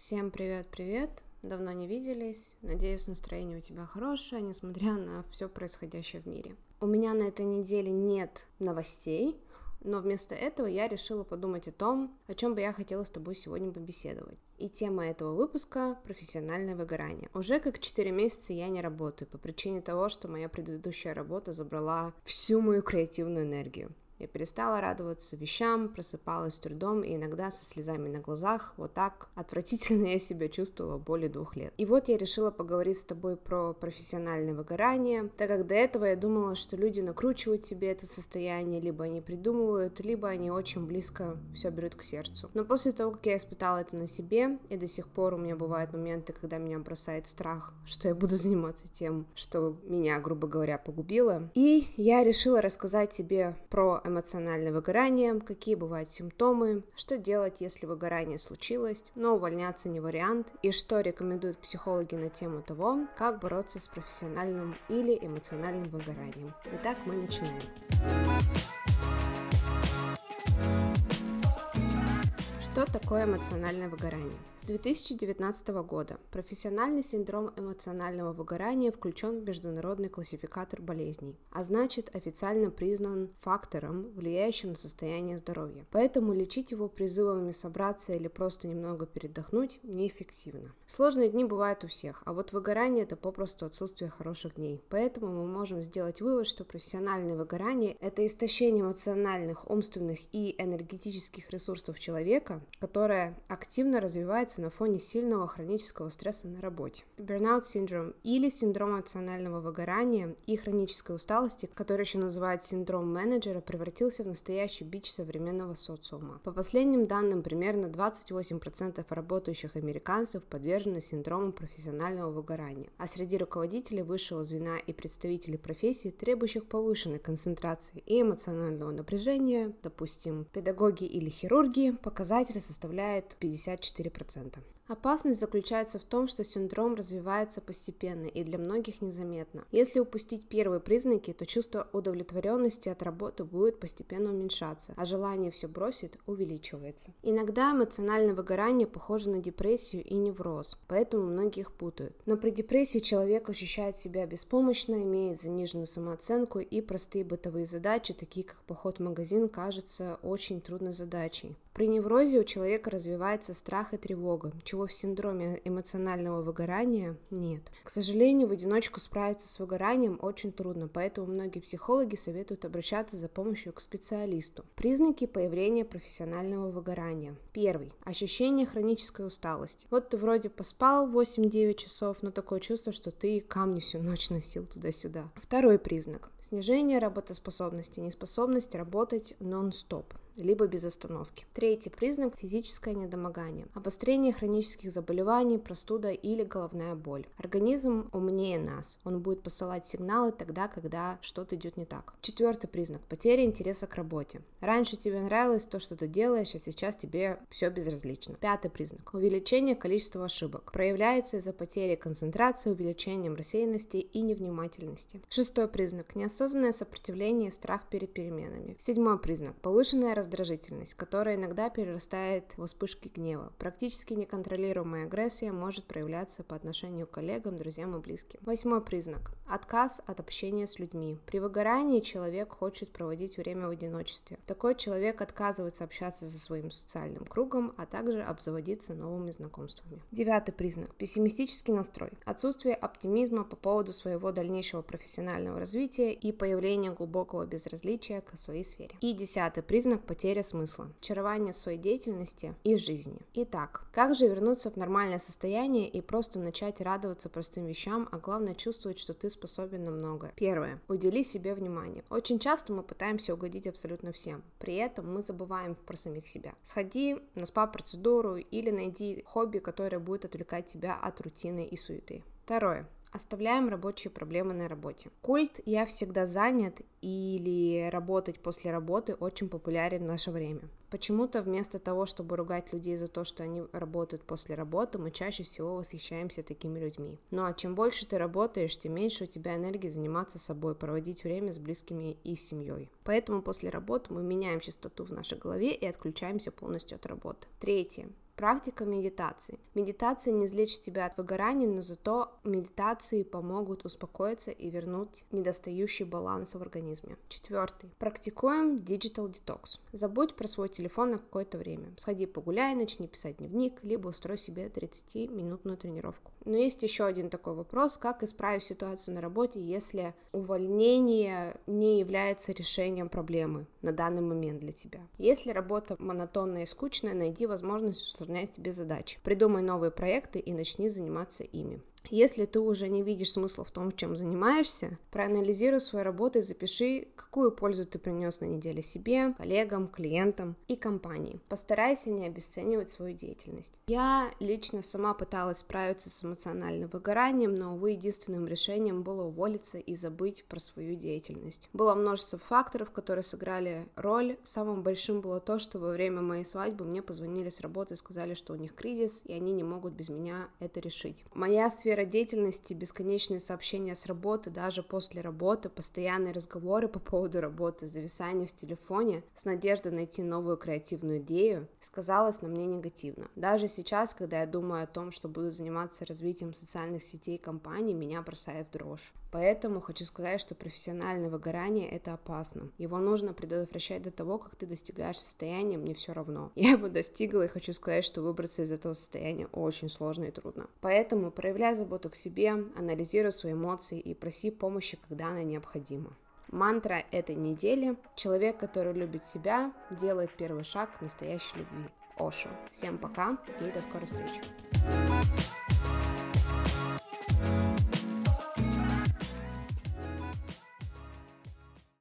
Всем привет-привет! Давно не виделись. Надеюсь, настроение у тебя хорошее, несмотря на все происходящее в мире. У меня на этой неделе нет новостей, но вместо этого я решила подумать о том, о чем бы я хотела с тобой сегодня побеседовать. И тема этого выпуска — профессиональное выгорание. Уже как 4 месяца я не работаю по причине того, что моя предыдущая работа забрала всю мою креативную энергию. Я перестала радоваться вещам, просыпалась с трудом и иногда со слезами на глазах. Вот так отвратительно я себя чувствовала более двух лет. И вот я решила поговорить с тобой про профессиональное выгорание, так как до этого я думала, что люди накручивают себе это состояние, либо они придумывают, либо они очень близко все берут к сердцу. Но после того, как я испытала это на себе, и до сих пор у меня бывают моменты, когда меня бросает страх, что я буду заниматься тем, что меня, грубо говоря, погубило. И я решила рассказать тебе про эмоциональное выгорание, какие бывают симптомы, что делать, если выгорание случилось, но увольняться не вариант, и что рекомендуют психологи на тему того, как бороться с профессиональным или эмоциональным выгоранием. Итак, мы начинаем. Что такое эмоциональное выгорание? С 2019 года профессиональный синдром эмоционального выгорания включен в международный классификатор болезней, а значит официально признан фактором, влияющим на состояние здоровья. Поэтому лечить его призывами собраться или просто немного передохнуть неэффективно. Сложные дни бывают у всех, а вот выгорание это попросту отсутствие хороших дней. Поэтому мы можем сделать вывод, что профессиональное выгорание это истощение эмоциональных, умственных и энергетических ресурсов человека, которое активно развивается на фоне сильного хронического стресса на работе. Burnout синдром или синдром эмоционального выгорания и хронической усталости, который еще называют синдром менеджера, превратился в настоящий бич современного социума. По последним данным, примерно 28% работающих американцев подвержены синдрому профессионального выгорания, а среди руководителей высшего звена и представителей профессий, требующих повышенной концентрации и эмоционального напряжения, допустим, педагоги или хирурги, показатели составляют 54%. Опасность заключается в том, что синдром развивается постепенно и для многих незаметно. Если упустить первые признаки, то чувство удовлетворенности от работы будет постепенно уменьшаться, а желание все бросить увеличивается. Иногда эмоциональное выгорание похоже на депрессию и невроз, поэтому многие их путают. Но при депрессии человек ощущает себя беспомощно, имеет заниженную самооценку и простые бытовые задачи, такие как поход в магазин, кажутся очень трудной задачей. При неврозе у человека развивается страх и тревога, чего в синдроме эмоционального выгорания нет. К сожалению, в одиночку справиться с выгоранием очень трудно, поэтому многие психологи советуют обращаться за помощью к специалисту. Признаки появления профессионального выгорания. Первый. Ощущение хронической усталости. Вот ты вроде поспал 8-9 часов, но такое чувство, что ты камни всю ночь носил туда-сюда. Второй признак. Снижение работоспособности, неспособность работать нон-стоп либо без остановки. Третий признак – физическое недомогание. Обострение хронических заболеваний, простуда или головная боль. Организм умнее нас. Он будет посылать сигналы тогда, когда что-то идет не так. Четвертый признак – потеря интереса к работе. Раньше тебе нравилось то, что ты делаешь, а сейчас тебе все безразлично. Пятый признак – увеличение количества ошибок. Проявляется из-за потери концентрации, увеличением рассеянности и невнимательности. Шестой признак – неосознанное сопротивление и страх перед переменами. Седьмой признак – повышенная раздражительность, которая иногда перерастает в вспышки гнева. Практически неконтролируемая агрессия может проявляться по отношению к коллегам, друзьям и близким. Восьмой признак. Отказ от общения с людьми. При выгорании человек хочет проводить время в одиночестве. Такой человек отказывается общаться со своим социальным кругом, а также обзаводиться новыми знакомствами. Девятый признак. Пессимистический настрой. Отсутствие оптимизма по поводу своего дальнейшего профессионального развития и появление глубокого безразличия к своей сфере. И десятый признак потеря смысла, очарование своей деятельности и жизни. Итак, как же вернуться в нормальное состояние и просто начать радоваться простым вещам, а главное чувствовать, что ты способен на многое? Первое. Удели себе внимание. Очень часто мы пытаемся угодить абсолютно всем. При этом мы забываем про самих себя. Сходи на спа-процедуру или найди хобби, которое будет отвлекать тебя от рутины и суеты. Второе. Оставляем рабочие проблемы на работе. Культ «я всегда занят» или «работать после работы» очень популярен в наше время. Почему-то вместо того, чтобы ругать людей за то, что они работают после работы, мы чаще всего восхищаемся такими людьми. Ну а чем больше ты работаешь, тем меньше у тебя энергии заниматься собой, проводить время с близкими и семьей. Поэтому после работы мы меняем частоту в нашей голове и отключаемся полностью от работы. Третье. Практика медитации. Медитация не излечит тебя от выгорания, но зато медитации помогут успокоиться и вернуть недостающий баланс в организме. Четвертый. Практикуем digital detox. Забудь про свой телефон на какое-то время. Сходи погуляй, начни писать дневник, либо устрой себе 30-минутную тренировку. Но есть еще один такой вопрос, как исправить ситуацию на работе, если увольнение не является решением проблемы на данный момент для тебя. Если работа монотонная и скучная, найди возможность усложнять тебе задачи. Придумай новые проекты и начни заниматься ими. Если ты уже не видишь смысла в том, чем занимаешься, проанализируй свою работу и запиши, какую пользу ты принес на неделе себе, коллегам, клиентам и компании. Постарайся не обесценивать свою деятельность. Я лично сама пыталась справиться с эмоциональным выгоранием, но, увы, единственным решением было уволиться и забыть про свою деятельность. Было множество факторов, которые сыграли роль. Самым большим было то, что во время моей свадьбы мне позвонили с работы и сказали, что у них кризис, и они не могут без меня это решить. Моя сфера сфера деятельности, бесконечные сообщения с работы, даже после работы, постоянные разговоры по поводу работы, зависание в телефоне с надеждой найти новую креативную идею, сказалось на мне негативно. Даже сейчас, когда я думаю о том, что буду заниматься развитием социальных сетей компании, меня бросает в дрожь. Поэтому хочу сказать, что профессиональное выгорание — это опасно. Его нужно предотвращать до того, как ты достигаешь состояния «мне все равно». Я его достигла и хочу сказать, что выбраться из этого состояния очень сложно и трудно. Поэтому проявляй заботу к себе, анализируй свои эмоции и проси помощи, когда она необходима. Мантра этой недели – человек, который любит себя, делает первый шаг к настоящей любви. Ошо. Всем пока и до скорой встречи.